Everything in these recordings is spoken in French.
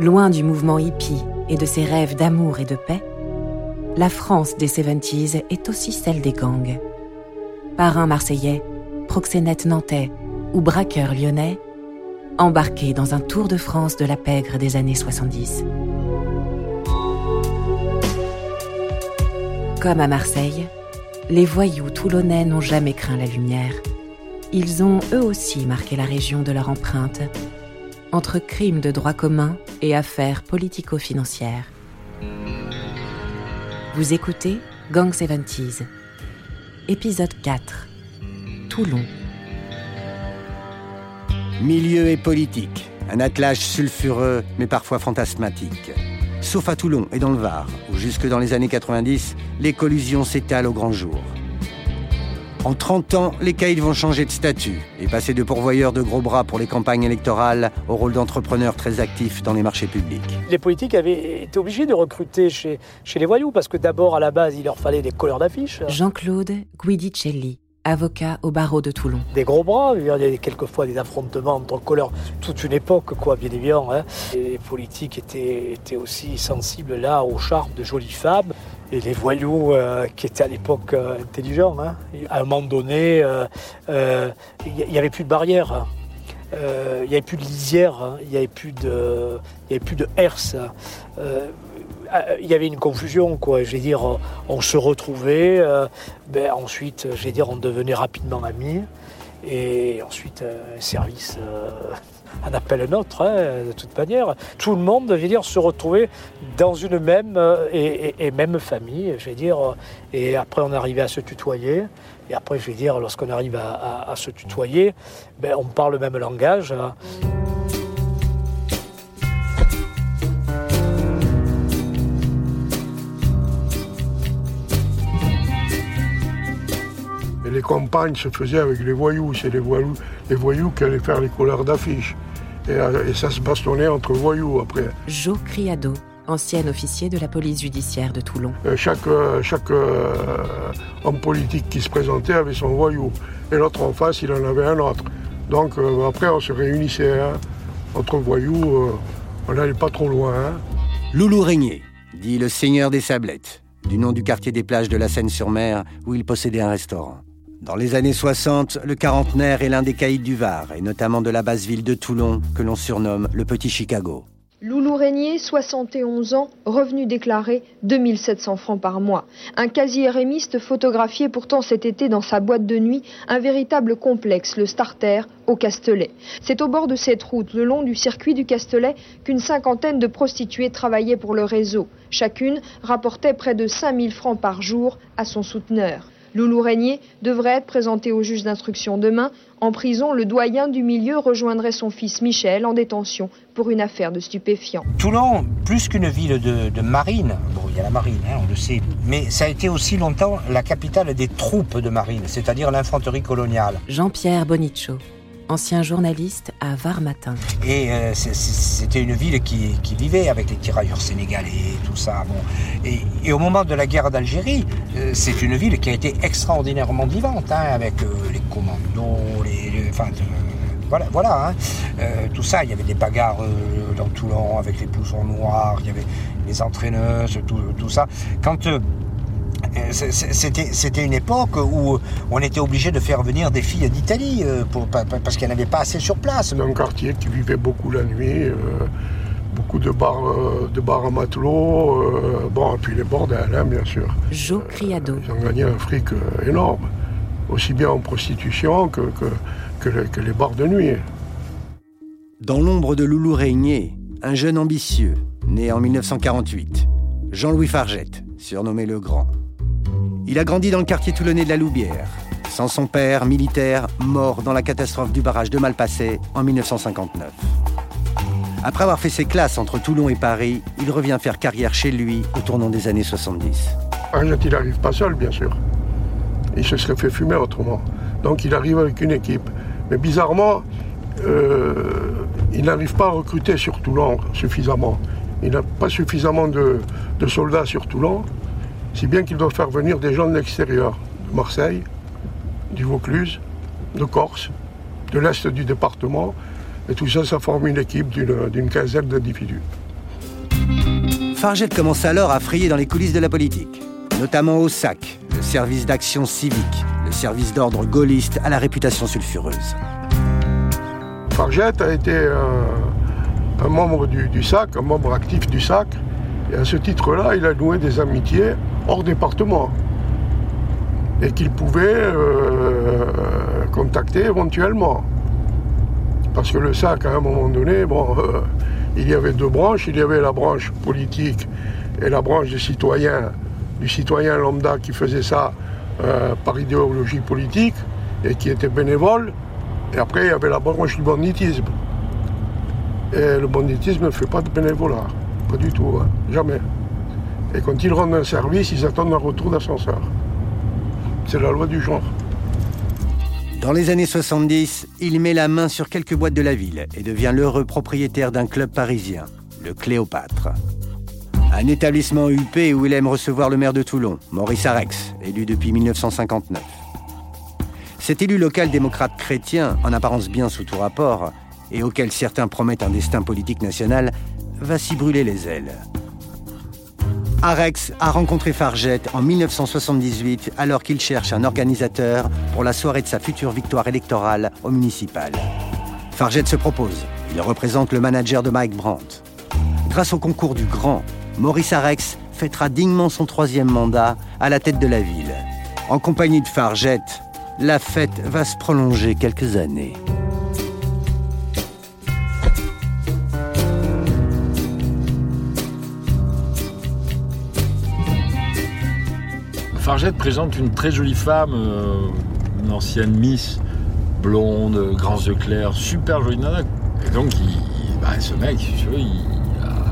Loin du mouvement hippie et de ses rêves d'amour et de paix, la France des 70s est aussi celle des gangs. Parrain marseillais, proxénète nantais ou braqueur lyonnais, embarqués dans un tour de France de la pègre des années 70. Comme à Marseille, les voyous toulonnais n'ont jamais craint la lumière. Ils ont eux aussi marqué la région de leur empreinte, entre crimes de droit commun et affaires politico-financières. Vous écoutez Gang 70s, épisode 4, Toulon. Milieu et politique, un attelage sulfureux mais parfois fantasmatique. Sauf à Toulon et dans le Var, où jusque dans les années 90, les collusions s'étalent au grand jour. En 30 ans, les caïds vont changer de statut et passer de pourvoyeurs de gros bras pour les campagnes électorales au rôle d'entrepreneurs très actifs dans les marchés publics. Les politiques avaient été obligés de recruter chez, chez les voyous parce que d'abord, à la base, il leur fallait des couleurs d'affiches. Jean-Claude Guidicelli, avocat au barreau de Toulon. Des gros bras, il y avait quelquefois des affrontements entre couleurs, toute une époque, quoi, bien évidemment. Hein. les politiques étaient, étaient aussi sensibles là au charme de jolies femmes les voyous euh, qui étaient à l'époque euh, intelligents. Hein. À un moment donné, euh, il n'y avait plus de barrières. Hein. Il n'y avait plus de lisière, hein. il n'y avait plus de, herse. Il y avait une confusion, quoi. Je dire, on se retrouvait. Ben, ensuite, je dire, on devenait rapidement amis. Et ensuite, un service un appel un autre, hein, de toute manière. Tout le monde, je veux dire, se retrouver dans une même euh, et, même famille, je vais dire. Et après, on arrivait à se tutoyer. Et après, je vais dire, lorsqu'on arrive à, se tutoyer, ben, on parle le même langage. Hein. Les campagnes se faisaient avec les voyous. C'est les voyous, les voyous qui allaient faire les couleurs d'affiches. Euh, et, ça se bastonnait entre voyous après. Jo Criado, ancien officier de la police judiciaire de Toulon. Euh, chaque, euh, homme politique qui se présentait avait son voyou. Et l'autre en face, il en avait un autre. Donc après, on se réunissait hein. entre voyous. on n'allait pas trop loin. Hein. Loulou Régnier, dit le seigneur des Sablettes, du nom du quartier des plages de la Seine-sur-Mer, où il possédait un restaurant. Dans les années 60, le quarantenaire est l'un des caïds du Var, et notamment de la basse ville de Toulon, que l'on surnomme le Petit Chicago. Loulou Régnier, 71 ans, revenu déclaré 2700 francs par mois. Un quasi-érémiste photographié pourtant cet été dans sa boîte de nuit, un véritable complexe, le Starter, au Castellet. C'est au bord de cette route, le long du circuit du Castellet, qu'une cinquantaine de prostituées travaillaient pour le réseau. Chacune rapportait près de 5000 francs par jour à son souteneur. Loulou Régnier devrait être présenté au juge d'instruction demain. En prison, le doyen du milieu rejoindrait son fils Michel en détention pour une affaire de stupéfiants. Toulon, plus qu'une ville de, marine, bon, il y a la marine, hein, on le sait, mais ça a été aussi longtemps la capitale des troupes de marine, c'est-à-dire l'infanterie coloniale. Jean-Pierre Boniccio ancien journaliste à Var Matin. Et euh, c'était une ville qui, vivait avec les tirailleurs sénégalais tout ça. Et, au moment de la guerre d'Algérie, euh, c'est une ville qui a été extraordinairement vivante, hein, avec euh, les commandos, les, enfin, voilà, hein. tout ça. Il y avait des bagarres dans Toulon avec les blousons noirs, il y avait les entraîneuses, tout, ça. Quand c'était une époque où on était obligé de faire venir des filles d'Italie euh, parce qu'il n'y en avait pas assez sur place. un quartier qui vivait beaucoup la nuit, euh, beaucoup de bars, de bars à matelots, bon, et puis les bordels, hein, bien sûr. Jo Criado. ils ont gagné un fric énorme, aussi bien en prostitution que, que, que, les bars de nuit. Dans l'ombre de Loulou Régnier, un jeune ambitieux, né en 1948, Jean-Louis Fargette, surnommé le Grand. Il a grandi dans le quartier toulonnais de la Loubière, sans son père, militaire, mort dans la catastrophe du barrage de Malpasset en 1959. Après avoir fait ses classes entre Toulon et Paris, il revient faire carrière chez lui au tournant des années 70. il n'arrive pas seul, bien sûr. Il se serait fait fumer autrement. Donc il arrive avec une équipe. Mais bizarrement, euh, il n'arrive pas à recruter sur Toulon suffisamment. Il n'a pas suffisamment de soldats sur Toulon si bien qu'il doit faire venir des gens de l'extérieur, de Marseille, du Vaucluse, de Corse, de l'Est du département. Et tout ça, ça forme une équipe d'une quinzaine d'individus. Fargette commence alors à frayer dans les coulisses de la politique, notamment au SAC, le service d'action civique, le service d'ordre gaulliste à la réputation sulfureuse. Fargette a été un, membre du, SAC, un membre actif du SAC, et à ce titre-là, il a noué des amitiés hors département et qu'il pouvait euh, contacter éventuellement. Parce que le SAC, à un moment donné, bon, euh, il y avait deux branches. Il y avait la branche politique et la branche des citoyens, du citoyen lambda qui faisait ça euh, par idéologie politique et qui était bénévole. Et après, il y avait la branche du banditisme. Et le banditisme ne fait pas de bénévolat. Pas du tout, hein. jamais. Et quand ils rendent un service, ils attendent un retour d'ascenseur. C'est la loi du genre. Dans les années 70, il met la main sur quelques boîtes de la ville et devient l'heureux propriétaire d'un club parisien, le Cléopâtre. Un établissement UP où il aime recevoir le maire de Toulon, Maurice Arex, élu depuis 1959. Cet élu local démocrate chrétien, en apparence bien sous tout rapport, et auquel certains promettent un destin politique national, va s'y brûler les ailes. Arex a rencontré Fargette en 1978 alors qu'il cherche un organisateur pour la soirée de sa future victoire électorale au municipal. Fargette se propose. Il représente le manager de Mike Brandt. Grâce au concours du Grand, Maurice Arex fêtera dignement son troisième mandat à la tête de la ville. En compagnie de Fargette, la fête va se prolonger quelques années. Fargette présente une très jolie femme, euh, une ancienne Miss, blonde, grands yeux clairs, super jolie nana. Et donc, bah, ce mec, tu veux,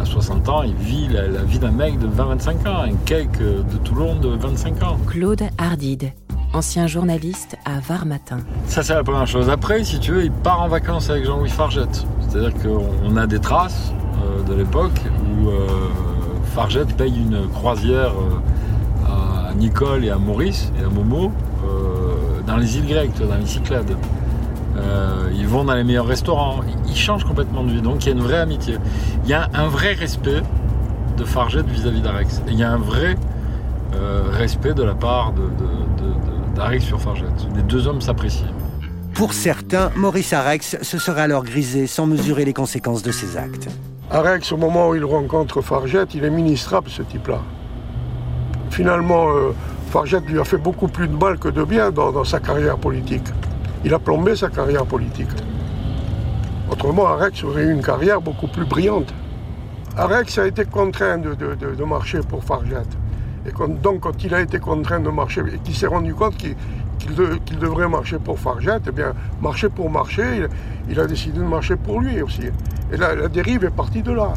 à 60 ans, il vit la, vie d'un mec de 20-25 ans, un cake de Toulon de 25 ans. Claude Hardide, ancien journaliste à Var Matin. Ça, c'est la première chose. Après, si tu veux, il part en vacances avec Jean-Louis Fargette. C'est-à-dire qu'on a des traces euh, de l'époque où euh, Fargette paye une croisière. Nicole et à Maurice et à Momo euh, dans les îles grecques, dans les Cyclades. Euh, ils vont dans les meilleurs restaurants, ils changent complètement de vie. Donc il y a une vraie amitié. Il y a un vrai respect de Fargette vis-à-vis d'Arex. il y a un vrai euh, respect de la part d'Arex sur Fargette. Les deux hommes s'apprécient. Pour certains, Maurice Arex se serait alors grisé sans mesurer les conséquences de ses actes. Arex, au moment où il rencontre Fargette, il est ministrable, ce type-là finalement, euh, Fargette lui a fait beaucoup plus de mal que de bien dans, sa carrière politique. Il a plombé sa carrière politique. Autrement, Arex aurait eu une carrière beaucoup plus brillante. Arex a été contraint de, marcher pour Fargette. Et donc, quand il a été contraint de marcher et qu'il s'est rendu compte qu'il devrait marcher pour Fargette, eh bien, marcher pour marcher, il, a décidé de marcher pour lui aussi. Et la dérive est partie de là.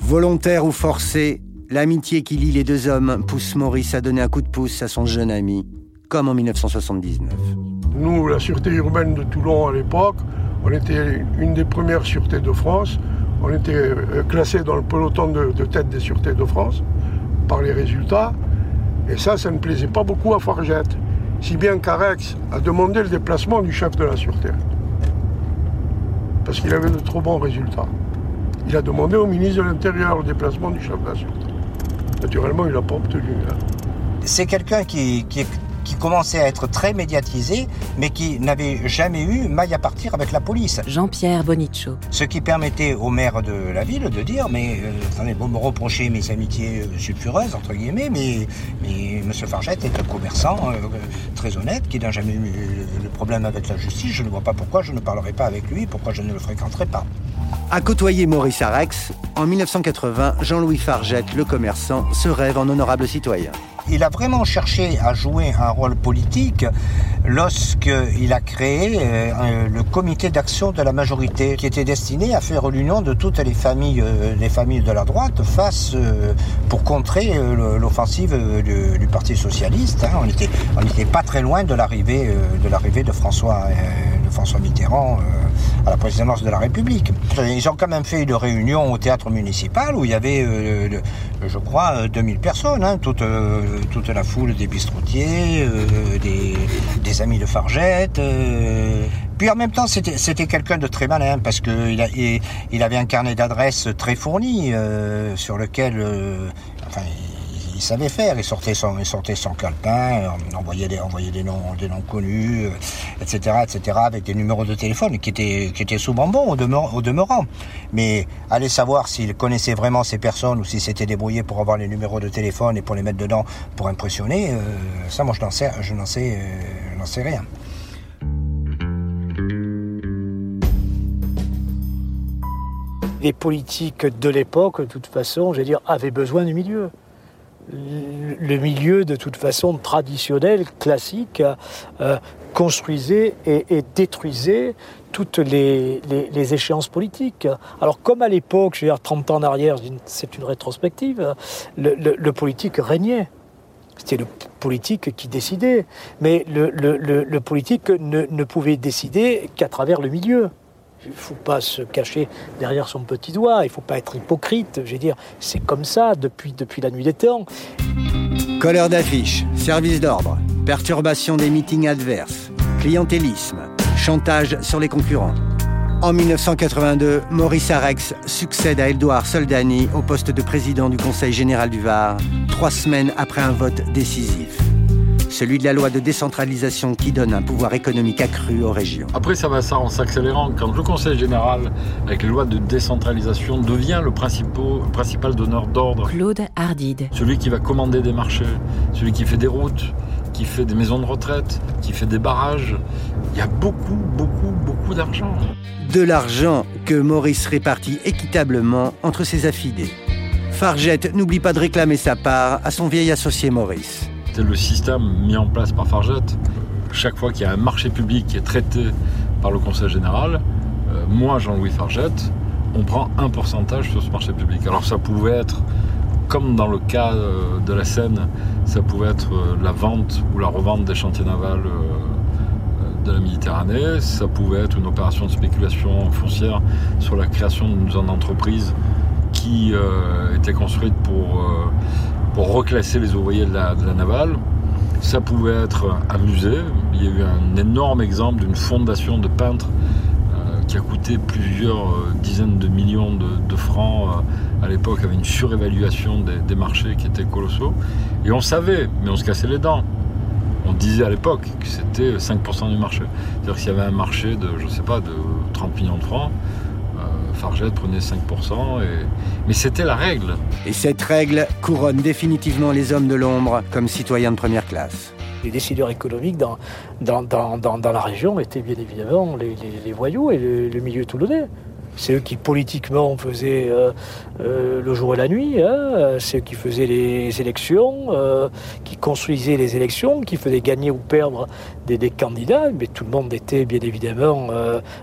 Volontaire ou forcé, L'amitié qui lie les deux hommes pousse Maurice à donner un coup de pouce à son jeune ami, comme en 1979. Nous, la sûreté urbaine de Toulon à l'époque, on était une des premières sûretés de France. On était euh, classé dans le peloton de, tête des sûretés de France par les résultats. Et ça, ça ne plaisait pas beaucoup à Fargette. Si bien qu'Arex a demandé le déplacement du chef de la sûreté. Parce qu'il avait de trop bons résultats. Il a demandé au ministre de l'Intérieur le déplacement du chef de la sûreté. Naturellement, il n'a pas obtenu. Hein. C'est quelqu'un qui, qui, commençait à être très médiatisé, mais qui n'avait jamais eu maille à partir avec la police. Jean-Pierre Boniccio. Ce qui permettait au maire de la ville de dire, mais euh, attendez, vous me reprochez mes amitiés euh, sulfureuses, entre guillemets, mais, mais M. Fargette est un commerçant euh, très honnête, qui n'a jamais eu le problème avec la justice. Je ne vois pas pourquoi je ne parlerai pas avec lui, pourquoi je ne le fréquenterai pas. À côtoyer Maurice Arex, en 1980, Jean-Louis Fargette, le commerçant, se rêve en honorable citoyen. Il a vraiment cherché à jouer un rôle politique lorsqu'il a créé euh, le comité d'action de la majorité qui était destiné à faire l'union de toutes les familles, euh, les familles de la droite face euh, pour contrer l'offensive du, Parti socialiste. Hein. On n'était pas très loin de l'arrivée de l'arrivée de François François Mitterrand à la présidence de la République. Ils ont quand même fait une réunion au théâtre municipal où il y avait, euh, je crois, 2000 personnes, hein, toute, euh, toute la foule des bistrotiers, euh, des, amis de Fargette. puis en même temps, c'était quelqu'un de très malin parce qu'il il, avait un carnet d'adresses très fourni euh, sur lequel, euh, il, savait faire. Il sortait son, il sortait son calepin, envoyait des, envoyait des noms, des noms connus, etc., etc., avec des numéros de téléphone qui étaient, qui étaient souvent bons au, demeurant. Mais aller savoir s'il connaissait vraiment ces personnes ou s'il s'était débrouillé pour avoir les numéros de téléphone et pour les mettre dedans pour impressionner, ça, moi, je n'en sais, je n'en sais, sais rien. les politiques de l'époque, de toute façon, dire, avaient besoin du milieu. Le milieu, de toute façon, traditionnel, classique, euh, construisait et, détruisait toutes les, échéances politiques. Alors, comme à l'époque, je veux dire, 30 ans en arrière, c'est une rétrospective, le, politique régnait. C'était le politique qui décidait. Mais le, politique ne pouvait décider qu'à travers le milieu. Il ne faut pas se cacher derrière son petit doigt, il ne faut pas être hypocrite. Je veux dire, c'est comme ça depuis, depuis la nuit des temps. Couleur d'affiches, service d'ordre, perturbation des meetings adverses, clientélisme, chantage sur les concurrents. En 1982, Maurice Arex succède à Edouard Soldani au poste de président du Conseil général du Var, trois semaines après un vote décisif celui de la loi de décentralisation qui donne un pouvoir économique accru aux régions. Après, ça va ça en s'accélérant. Quand le Conseil général, avec les lois de décentralisation, devient le principal donneur d'ordre. Claude Hardide. Celui qui va commander des marchés, celui qui fait des routes, qui fait des maisons de retraite, qui fait des barrages. Il y a beaucoup, beaucoup, beaucoup d'argent. De l'argent que Maurice répartit équitablement entre ses affidés. Fargette n'oublie pas de réclamer sa part à son vieil associé Maurice. C'était le système mis en place par Farget. Chaque fois qu'il y a un marché public qui est traité par le Conseil général, euh, moi, Jean-Louis Farget, on prend un pourcentage sur ce marché public. Alors ça pouvait être, comme dans le cas euh, de la Seine, ça pouvait être euh, la vente ou la revente des chantiers navals de la Méditerranée, ça pouvait être une opération de spéculation foncière sur la création d'une zone d'entreprise qui était construite pour pour reclasser les ouvriers de la, navale. Ça pouvait être un musée. Il y a eu un énorme exemple d'une fondation de peintres euh, qui a coûté plusieurs euh, dizaines de millions de, francs euh, à l'époque, avec une surévaluation des, marchés qui étaient colossaux. Et on savait, mais on se cassait les dents. On disait à l'époque que c'était 5% du marché. C'est-à-dire qu'il y avait un marché de, je sais pas, de 30 millions de francs, Fargette prenait 5%, mais c'était la règle. Et cette règle couronne définitivement les hommes de l'ombre comme citoyens de première classe. Les décideurs économiques dans, dans, dans, la région étaient bien évidemment les, voyous et le, le milieu toulonnais. C'est eux qui politiquement faisaient euh, euh, le jour et la nuit. Hein. C'est eux qui faisaient les élections, euh, qui construisaient les élections, qui faisaient gagner ou perdre des, candidats. Mais tout le monde était bien évidemment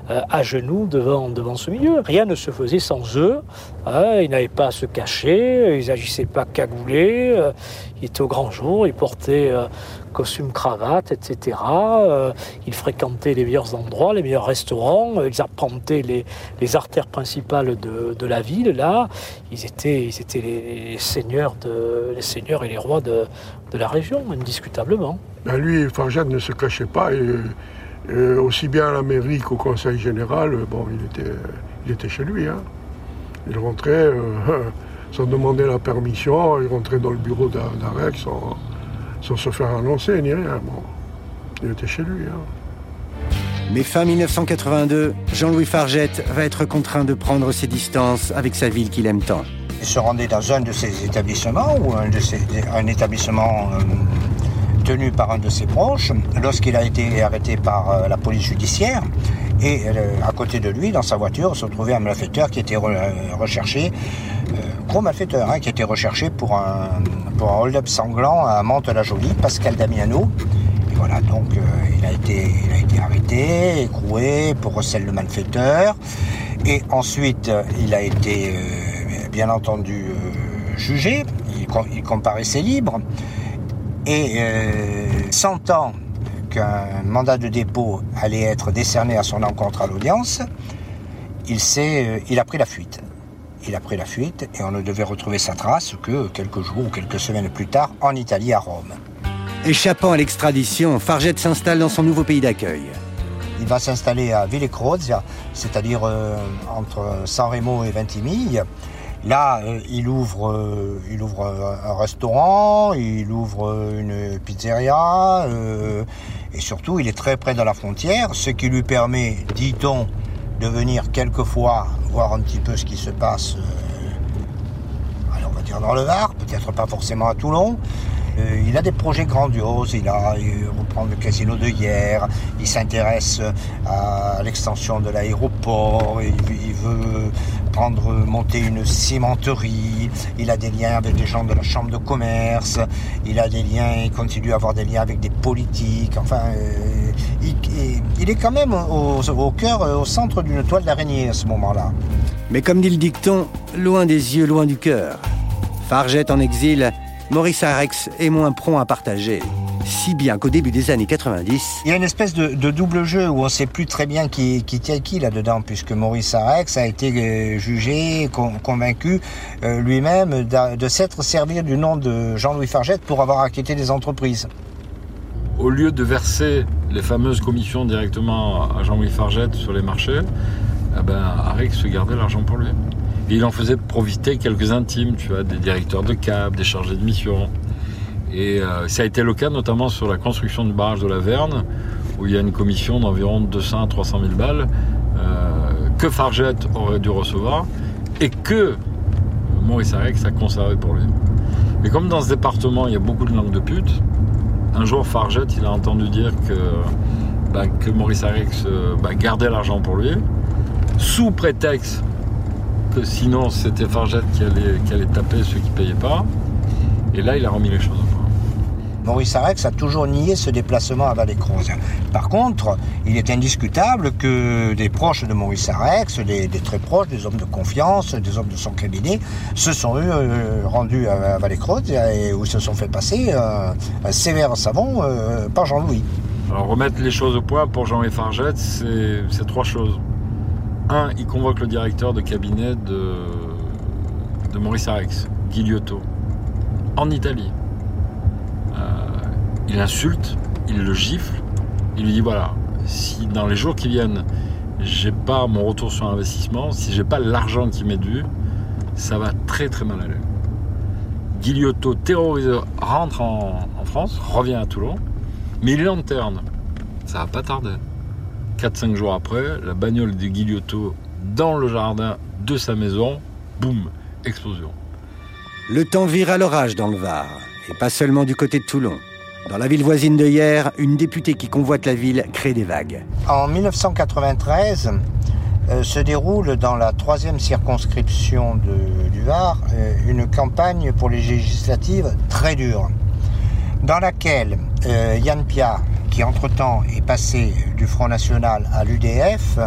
à genoux devant, devant ce milieu. Rien ne se faisait sans eux. Hein. Ils n'avaient pas à se cacher, ils n'agissaient pas cagoulés. Ils étaient au grand jour, ils portaient costume, cravate, etc. Euh, ils fréquentaient les meilleurs endroits, les meilleurs restaurants, euh, ils arpentaient les, les artères principales de, de, la ville. Là, ils étaient, ils étaient les, seigneurs de, les seigneurs et les rois de, de la région, indiscutablement. Ben lui, Farjad ne se cachait pas, euh, aussi bien à la mairie qu'au conseil général, bon, il était, il était chez lui. Hein. Il rentrait sans demander la permission, il rentrait dans le bureau d'Arec sans sans se faire annoncer ni rien. Bon, il était chez lui. Hein. Mais fin 1982, Jean-Louis Fargette va être contraint de prendre ses distances avec sa ville qu'il aime tant. Il se rendait dans un de ses établissements, ou un, de ses, un établissement euh, tenu par un de ses proches, lorsqu'il a été arrêté par euh, la police judiciaire. Et euh, à côté de lui, dans sa voiture, se trouvait un malfaiteur qui était recherché gros malfaiteur hein, qui été recherché pour un, hold-up sanglant à Mantes-la-Jolie, Pascal Damiano. Et voilà, donc euh, il, a été, il a été arrêté, écroué pour recel de malfaiteur. Et ensuite, il a été, euh, bien entendu, euh, jugé. Il, il, comparaissait libre. Et sentant qu'un mandat de dépôt allait être décerné à son encontre à l'audience, il, s'est, il a pris la fuite. Il a pris la fuite et on ne devait retrouver sa trace que quelques jours ou quelques semaines plus tard en Italie, à Rome. Échappant à l'extradition, Fargette s'installe dans son nouveau pays d'accueil. il va s'installer à Villecrozia, c'est-à-dire euh, entre San Remo et Ventimiglia. Là, euh, il ouvre, euh, il ouvre un restaurant, il ouvre une pizzeria, et surtout, il est très près de la frontière, ce qui lui permet, dit-on, de venir quelquefois voir un petit peu ce qui se passe, on va dire dans le Var, peut-être pas forcément à Toulon, euh, il a des projets grandioses, il, a, reprend le casino de hier, il s'intéresse à l'extension de l'aéroport, il, veut prendre, monter une cimenterie, il a des liens avec des gens de la chambre de commerce, il a des liens, il continue à avoir des liens avec des politiques, enfin, euh, il, est quand même au, au cœur, au centre d'une toile d'araignée à ce moment-là. Mais comme dit le dicton, loin des yeux, loin du cœur. Fargette en exil Maurice Arex est moins prompt à partager. Si bien qu'au début des années 90... Il y a une espèce de, double jeu où on ne sait plus très bien qui, qui tient qui là-dedans, puisque Maurice Arex a été euh, jugé, convaincu euh, lui-même de s'être servi du nom de Jean-Louis Fargette pour avoir acquitté des entreprises. Au lieu de verser les fameuses commissions directement à Jean-Louis Fargette sur les marchés, eh ben, Arex gardait l'argent pour lui il en faisait profiter quelques intimes, tu vois, des directeurs de cab, des chargés de mission. Et euh, ça a été le cas notamment sur la construction du barrage de la Verne, où il y a une commission d'environ 200 à 300 000 balles euh, que Fargette aurait dû recevoir et que Maurice Arex a conservé pour lui. Mais comme dans ce département, il y a beaucoup de langues de pute, un jour Fargette, il a entendu dire que, bah, Maurice Arex euh, bah, gardait l'argent pour lui, sous prétexte que sinon c'était Fargette qui allait, taper ceux qui ne payaient pas. Et là, il a remis les choses. Maurice Arex a toujours nié ce déplacement à Vallée-Croze. Par contre, il est indiscutable que des proches de Maurice Arex, des, très proches, des hommes de confiance, des hommes de son cabinet, se sont euh, rendus à, Vallée-Croze et où se sont fait passer euh, un sévère savon euh, par Jean-Louis. Alors remettre les choses au point pour Jean-Louis Fargette, c'est trois choses. Un, il convoque le directeur de cabinet de, de Maurice Arex, Guiliotto, en Italie. Euh, il insulte, il le gifle, il lui dit voilà, si dans les jours qui viennent, j'ai pas mon retour sur investissement, si j'ai pas l'argent qui m'est dû, ça va très très mal aller. Guiliotto, terrorisé, rentre en, France, revient à Toulon, mais il lanterne. Ça va pas tarder. 4-5 jours après, la bagnole de Guiliotto dans le jardin de sa maison, boum, explosion. Le temps vire à l'orage dans le Var, et pas seulement du côté de Toulon. Dans la ville voisine de hier, une députée qui convoite la ville crée des vagues. En 1993, euh, se déroule dans la troisième circonscription du Var euh, une campagne pour les législatives très dure, dans laquelle euh, Yann Pia, qui entre-temps est passé du Front National à l'UDF,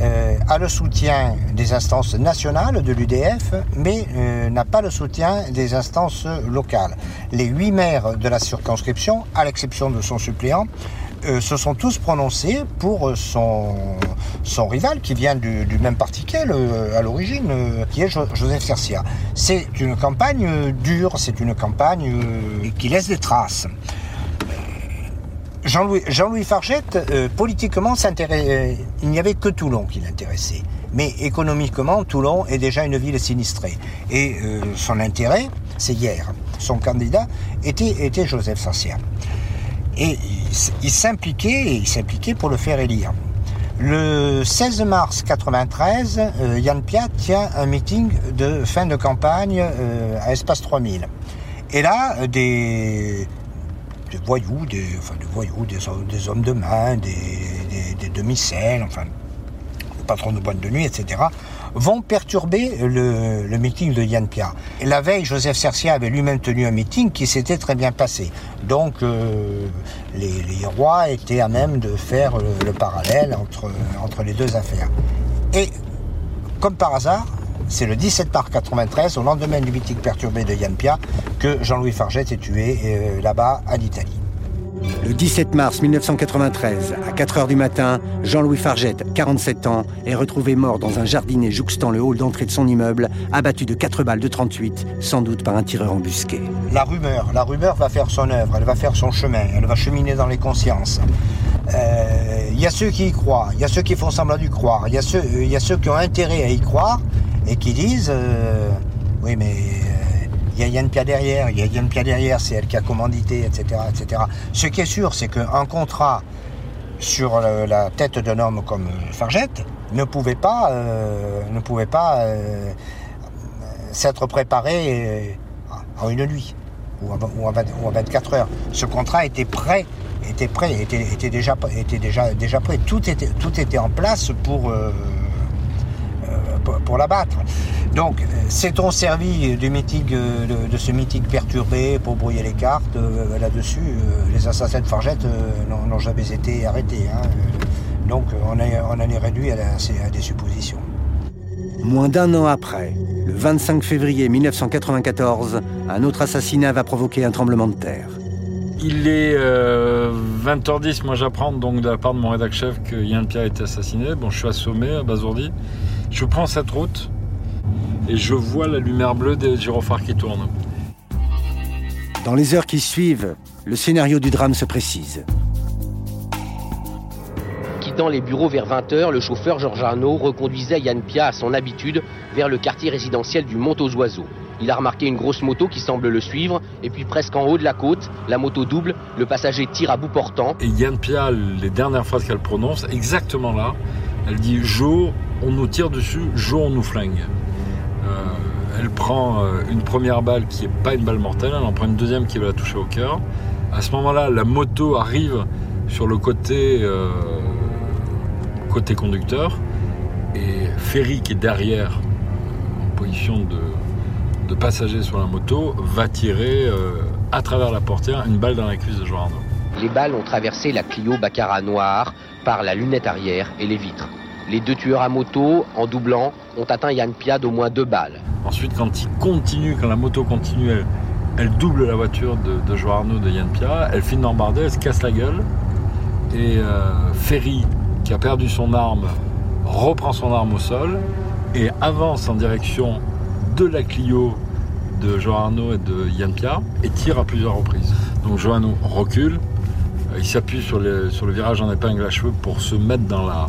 euh, a le soutien des instances nationales de l'UDF, mais euh, n'a pas le soutien des instances locales. Les huit maires de la circonscription, à l'exception de son suppléant, euh, se sont tous prononcés pour son, rival qui vient du, même parti qu'elle à l'origine, qui est Joseph Cercia. C'est une campagne dure, c'est une campagne qui laisse des traces. Jean-Louis Jean Fargette, euh, politiquement, euh, il n'y avait que Toulon qui l'intéressait. Mais économiquement, Toulon est déjà une ville sinistrée. Et euh, son intérêt, c'est hier. Son candidat était, était Joseph Sancia. Et il, s'impliquait, pour le faire élire. Le 16 mars 93, Yann Piat tient un meeting de fin de campagne à Espace 3000. Et là, des, des voyous, des, hommes de main, des, demi-selles, enfin, patron de boîte de nuit, etc., vont perturber le, meeting de Yann Pia. La veille, Joseph Cercia avait lui-même tenu un meeting qui s'était très bien passé. Donc, euh, les, rois étaient à même de faire le, parallèle entre, entre les deux affaires. Et, comme par hasard, c'est le 17 mars 93, au lendemain du meeting perturbé de Yann Pia, que Jean-Louis Fargette est tué euh, là-bas en Italie. Le 17 mars 1993, à 4 h du matin, Jean-Louis Fargette, 47 ans, est retrouvé mort dans un jardinet jouxtant le hall d'entrée de son immeuble, abattu de 4 balles de 38, sans doute par un tireur embusqué. La rumeur, la rumeur va faire son œuvre, elle va faire son chemin, elle va cheminer dans les consciences. Euh, il y a ceux qui y croient, il y a ceux qui font semblant d'y croire, il y, il y a ceux qui ont intérêt à y croire et qui disent oui mais il y a Yann Pia derrière, il y a Yann Pia derrière, c'est elle qui a commandité, etc., etc. Ce qui est sûr, c'est qu'un contrat sur la tête d'un homme comme Fargette ne pouvait pas, ne pouvait pas s'être préparé en une nuit ou en, 24 heures. Ce contrat était prêt, était prêt, était, était déjà, était déjà, déjà prêt. Tout était, tout était en place pour, euh, euh, pour, l'abattre. Donc, s'est-on servi du mythique, de, ce mythique perturbé pour brouiller les cartes Là-dessus, les assassins de Fargette n'ont jamais été arrêtés. Hein. Donc, on, on en est réduit à, à des suppositions. Moins d'un an après, le 25 février 1994, un autre assassinat va provoquer un tremblement de terre. Il est 20h10, euh, moi j'apprends donc de la part de mon rédac chef que Yann Pierre a été assassiné. Bon, je suis assommé à Bazourdi. Je prends cette route et je vois la lumière bleue des gyrophares qui tournent. Dans les heures qui suivent, le scénario du drame se précise. Quittant les bureaux vers 20h, le chauffeur Georges Arnaud reconduisait Yann Pia à son habitude vers le quartier résidentiel du Mont aux Oiseaux. Il a remarqué une grosse moto qui semble le suivre, et puis presque en haut de la côte, la moto double, le passager tire à bout portant. Et Yann Pia, les dernières phrases qu'elle prononce, exactement là, elle dit Jo, on nous tire dessus, Jo, on nous flingue. Euh, elle prend euh, une première balle qui n'est pas une balle mortelle, elle en prend une deuxième qui va la toucher au cœur. À ce moment-là, la moto arrive sur le côté, euh, côté conducteur, et Ferry qui est derrière, en position de passager sur la moto va tirer à travers la portière une balle dans la cuisse de Joan Les balles ont traversé la Clio Baccarat noire par la lunette arrière et les vitres. Les deux tueurs à moto, en doublant, ont atteint Yann Pia d'au moins deux balles. Ensuite, quand il continue, quand la moto continue, elle, double la voiture de, de de Yann Pia, elle finit d'embarder, elle se casse la gueule. Et euh, Ferry, qui a perdu son arme, reprend son arme au sol et avance en direction de la Clio de Johanno et de Yann Pia et tire à plusieurs reprises. Donc Johanno recule, euh, il s'appuie sur, le virage en épingle à cheveux pour se mettre dans, la,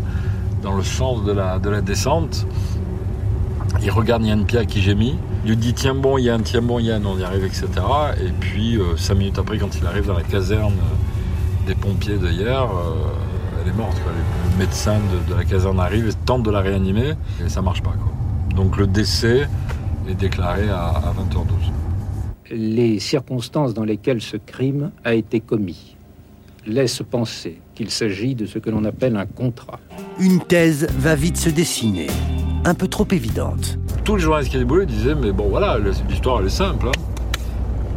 dans le sens de la, de la descente. Il regarde Yann Pia qui gémit. Il lui dit tiens bon Yann, tiens bon Yann, on y arrive, etc. Et puis euh, cinq minutes après, quand il arrive dans la caserne euh, des pompiers de hier, elle est morte. Le médecin de, la caserne arrive et tente de la réanimer et ça marche pas. Donc le décès est déclaré à, 20h12. Les circonstances dans lesquelles ce crime a été commis laissent penser qu'il s'agit de ce que l'on appelle un contrat. Une thèse va vite se dessiner, un peu trop évidente. Tous les journalistes qui déboulé disaient mais bon voilà, l'histoire elle est simple. Hein.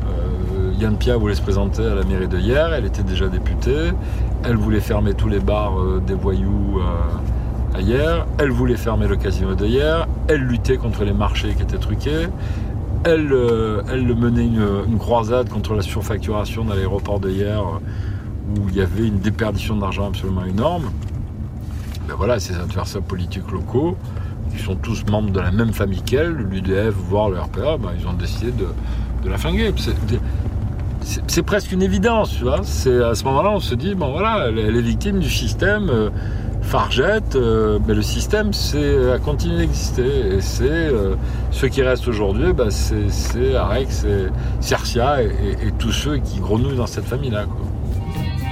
Euh, Yann Pia voulait se présenter à la mairie de hier, elle était déjà députée, elle voulait fermer tous les bars euh, des voyous. Euh, hier, elle voulait fermer le casino d'hier, elle luttait contre les marchés qui étaient truqués, elle, menait une, croisade contre la surfacturation dans l'aéroport d'hier où il y avait une déperdition d'argent absolument énorme. Ben voilà, ses adversaires politiques locaux, qui sont tous membres de la même famille qu'elle, l'UDF, voire le RPA, ben, ils ont décidé de, la flinguer. C'est presque une évidence, tu vois. À ce moment-là, on se dit, bon voilà, elle, est victime du système. Euh, Fargette, euh, mais le système c'est, a continué d'exister. Et c'est euh, ceux qui restent aujourd'hui, bah, c'est, Arex, Cercia et, tous ceux qui grenouillent dans cette famille-là.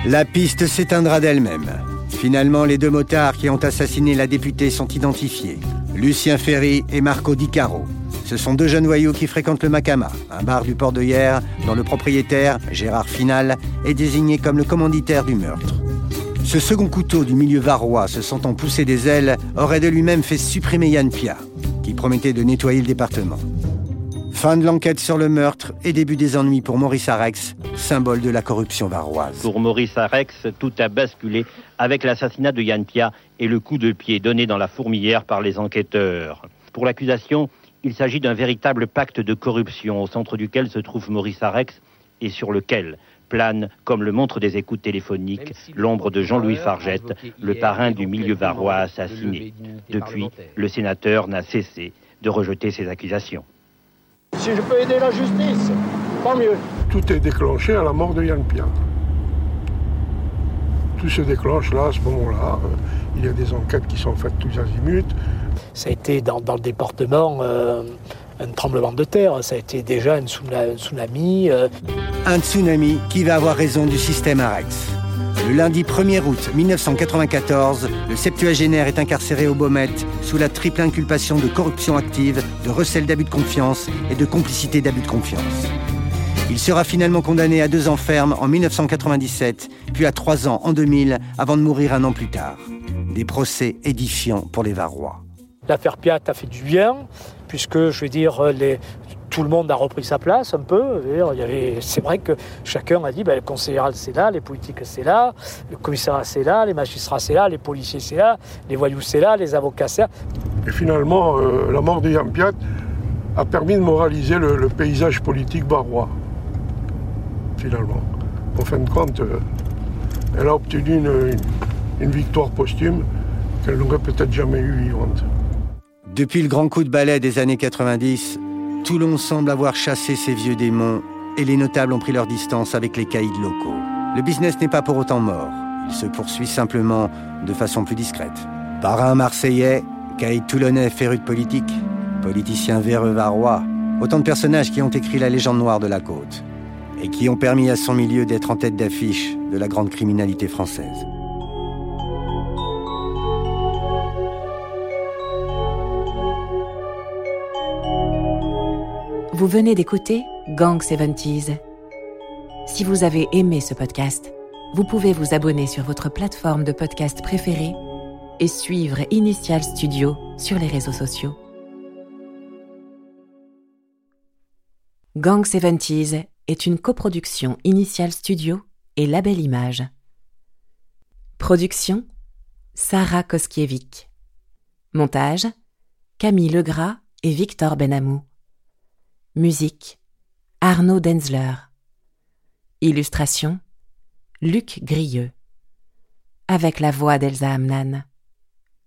La piste s'éteindra d'elle-même. Finalement, les deux motards qui ont assassiné la députée sont identifiés. Lucien Ferry et Marco Di Caro. Ce sont deux jeunes voyous qui fréquentent le Macama, un bar du port de Hier, dont le propriétaire, Gérard Final, est désigné comme le commanditaire du meurtre. Ce second couteau du milieu varois, se sentant pousser des ailes, aurait de lui-même fait supprimer Yann Pia, qui promettait de nettoyer le département. Fin de l'enquête sur le meurtre et début des ennuis pour Maurice Arex, symbole de la corruption varoise. Pour Maurice Arex, tout a basculé avec l'assassinat de Yann Pia et le coup de pied donné dans la fourmilière par les enquêteurs. Pour l'accusation, il s'agit d'un véritable pacte de corruption au centre duquel se trouve Maurice Arex et sur lequel plane, comme le montrent des écoutes téléphoniques, l'ombre de Jean-Louis Fargette, le parrain du milieu varois assassiné. Depuis, le sénateur n'a cessé de rejeter ces accusations. Si je peux aider la justice, tant mieux. Tout est déclenché à la mort de Yann Pia. tout se déclenche là, à ce moment-là. Euh, il y a des enquêtes qui sont faites tous azimuts. Ça a été dans, le département euh, un tremblement de terre, ça a été déjà un, tsunami. Euh. Un tsunami qui va avoir raison du système Arex. Le lundi 1er août 1994, le septuagénaire est incarcéré au Baumette sous la triple inculpation de corruption active, de recel d'abus de confiance et de complicité d'abus de confiance. Il sera finalement condamné à deux ans ferme en 1997, puis à trois ans en 2000, avant de mourir un an plus tard. Des procès édifiants pour les Varrois. L'affaire Piat a fait du bien, puisque, je veux dire, tout le monde a repris sa place un peu. C'est vrai que chacun a dit ben, le conseiller c'est là, les politiques c'est là, le commissariat c'est là, les magistrats c'est là, les policiers c'est là, les voyous c'est là, les avocats c'est là. Et finalement, euh, la mort de Yann Piat a permis de moraliser le, paysage politique barois finalement. En fin de compte, euh, elle a obtenu une, victoire posthume qu'elle n'aurait peut-être jamais eue vivante. Depuis le grand coup de balai des années 90, Toulon semble avoir chassé ses vieux démons et les notables ont pris leur distance avec les caïds locaux. Le business n'est pas pour autant mort. Il se poursuit simplement de façon plus discrète. Parrain marseillais, caïd toulonnais féru de politique, politicien véreux varois, autant de personnages qui ont écrit la légende noire de la côte et qui ont permis à son milieu d'être en tête d'affiche de la grande criminalité française. Vous venez d'écouter Gang 70s. Si vous avez aimé ce podcast, vous pouvez vous abonner sur votre plateforme de podcast préférée et suivre Initial Studio sur les réseaux sociaux. Gang 70s est une coproduction Initial Studio et Label Image. Production Sarah Koskiewicz. Montage Camille Legras et Victor Benamou. Musique Arnaud Denzler. Illustration Luc Grieux. Avec la voix d'Elsa Amnan.